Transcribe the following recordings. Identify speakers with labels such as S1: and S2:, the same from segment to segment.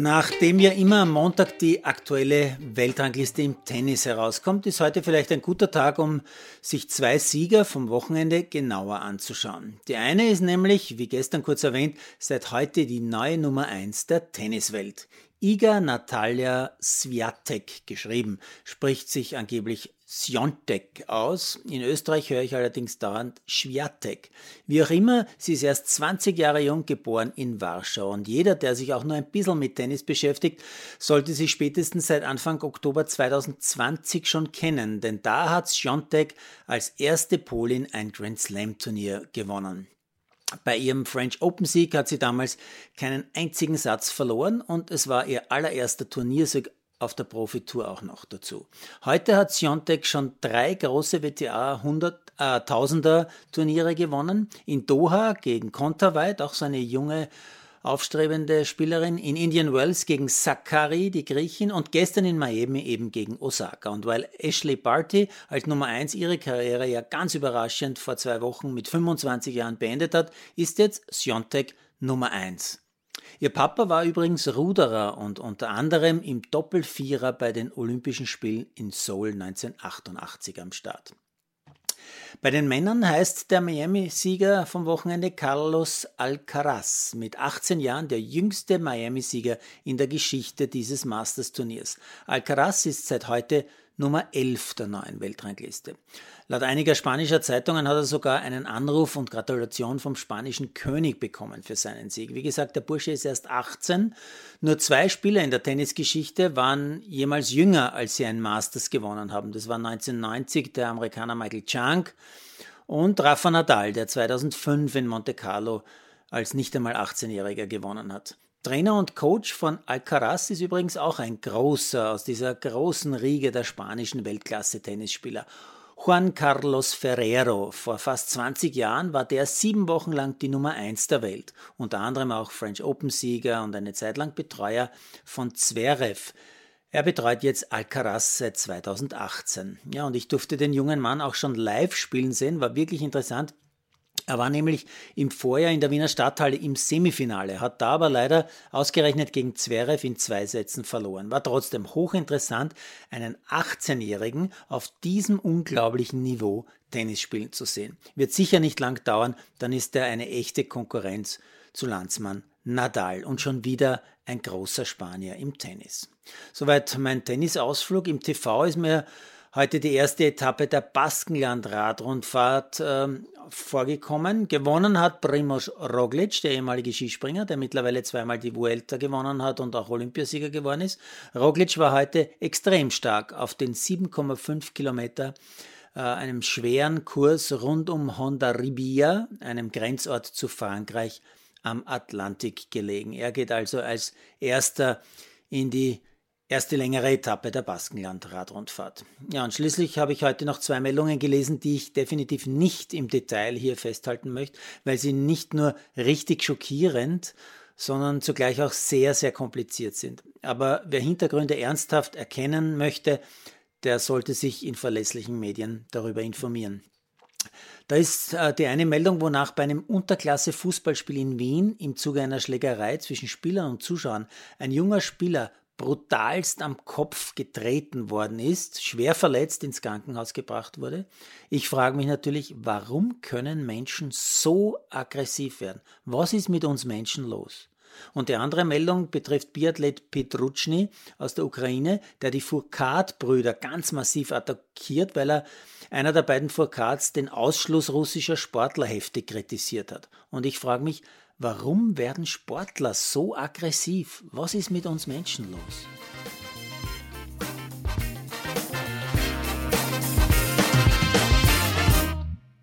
S1: Nachdem ja immer am Montag die aktuelle Weltrangliste im Tennis herauskommt, ist heute vielleicht ein guter Tag, um sich zwei Sieger vom Wochenende genauer anzuschauen. Die eine ist nämlich, wie gestern kurz erwähnt, seit heute die neue Nummer 1 der Tenniswelt. Iga Natalia Swiatek geschrieben, spricht sich angeblich Sjontek aus. In Österreich höre ich allerdings dauernd Schwiatek. Wie auch immer, sie ist erst 20 Jahre jung, geboren in Warschau. Und jeder, der sich auch nur ein bisschen mit Tennis beschäftigt, sollte sie spätestens seit Anfang Oktober 2020 schon kennen, denn da hat Sjontek als erste Polin ein Grand Slam Turnier gewonnen. Bei ihrem French Open Sieg hat sie damals keinen einzigen Satz verloren und es war ihr allererster Turniersieg auf der Profitour auch noch dazu. Heute hat Siontek schon drei große WTA 100 äh, Tausender Turniere gewonnen. In Doha gegen Konterweit, auch so eine junge aufstrebende Spielerin, in Indian Wells gegen Sakari, die Griechin, und gestern in Miami eben gegen Osaka. Und weil Ashley Barty als Nummer 1 ihre Karriere ja ganz überraschend vor zwei Wochen mit 25 Jahren beendet hat, ist jetzt Siontek Nummer 1. Ihr Papa war übrigens Ruderer und unter anderem im Doppelvierer bei den Olympischen Spielen in Seoul 1988 am Start. Bei den Männern heißt der Miami-Sieger vom Wochenende Carlos Alcaraz, mit 18 Jahren der jüngste Miami-Sieger in der Geschichte dieses Masters-Turniers. Alcaraz ist seit heute Nummer 11 der neuen Weltrangliste. Laut einiger spanischer Zeitungen hat er sogar einen Anruf und Gratulation vom spanischen König bekommen für seinen Sieg. Wie gesagt, der Bursche ist erst 18. Nur zwei Spieler in der Tennisgeschichte waren jemals jünger, als sie ein Masters gewonnen haben. Das war 1990 der Amerikaner Michael Chang und Rafa Nadal, der 2005 in Monte Carlo als nicht einmal 18-Jähriger gewonnen hat. Trainer und Coach von Alcaraz ist übrigens auch ein großer aus dieser großen Riege der spanischen Weltklasse-Tennisspieler. Juan Carlos Ferrero. Vor fast 20 Jahren war der sieben Wochen lang die Nummer 1 der Welt. Unter anderem auch French Open-Sieger und eine Zeit lang Betreuer von Zverev. Er betreut jetzt Alcaraz seit 2018. Ja, und ich durfte den jungen Mann auch schon live spielen sehen, war wirklich interessant. Er war nämlich im Vorjahr in der Wiener Stadthalle im Semifinale, hat da aber leider ausgerechnet gegen Zverev in zwei Sätzen verloren. War trotzdem hochinteressant, einen 18-Jährigen auf diesem unglaublichen Niveau Tennis spielen zu sehen. Wird sicher nicht lang dauern, dann ist er eine echte Konkurrenz zu Landsmann Nadal und schon wieder ein großer Spanier im Tennis. Soweit mein Tennisausflug. Im TV ist mir heute die erste Etappe der Baskenland-Radrundfahrt äh, vorgekommen. Gewonnen hat Primoz Roglic, der ehemalige Skispringer, der mittlerweile zweimal die Vuelta gewonnen hat und auch Olympiasieger geworden ist. Roglic war heute extrem stark auf den 7,5 Kilometer äh, einem schweren Kurs rund um Honda Ribia, einem Grenzort zu Frankreich am Atlantik gelegen. Er geht also als erster in die Erste längere Etappe der Baskenland-Radrundfahrt. Ja, und schließlich habe ich heute noch zwei Meldungen gelesen, die ich definitiv nicht im Detail hier festhalten möchte, weil sie nicht nur richtig schockierend, sondern zugleich auch sehr, sehr kompliziert sind. Aber wer Hintergründe ernsthaft erkennen möchte, der sollte sich in verlässlichen Medien darüber informieren. Da ist äh, die eine Meldung, wonach bei einem Unterklasse-Fußballspiel in Wien im Zuge einer Schlägerei zwischen Spielern und Zuschauern ein junger Spieler brutalst am Kopf getreten worden ist, schwer verletzt ins Krankenhaus gebracht wurde. Ich frage mich natürlich, warum können Menschen so aggressiv werden? Was ist mit uns Menschen los? Und die andere Meldung betrifft Biathlet Petruchny aus der Ukraine, der die Furkat-Brüder ganz massiv attackiert, weil er einer der beiden Furkats den Ausschluss russischer Sportler heftig kritisiert hat. Und ich frage mich, Warum werden Sportler so aggressiv? Was ist mit uns Menschen los?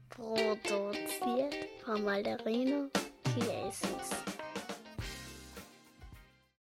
S2: Produziert von Malderino Chiesis.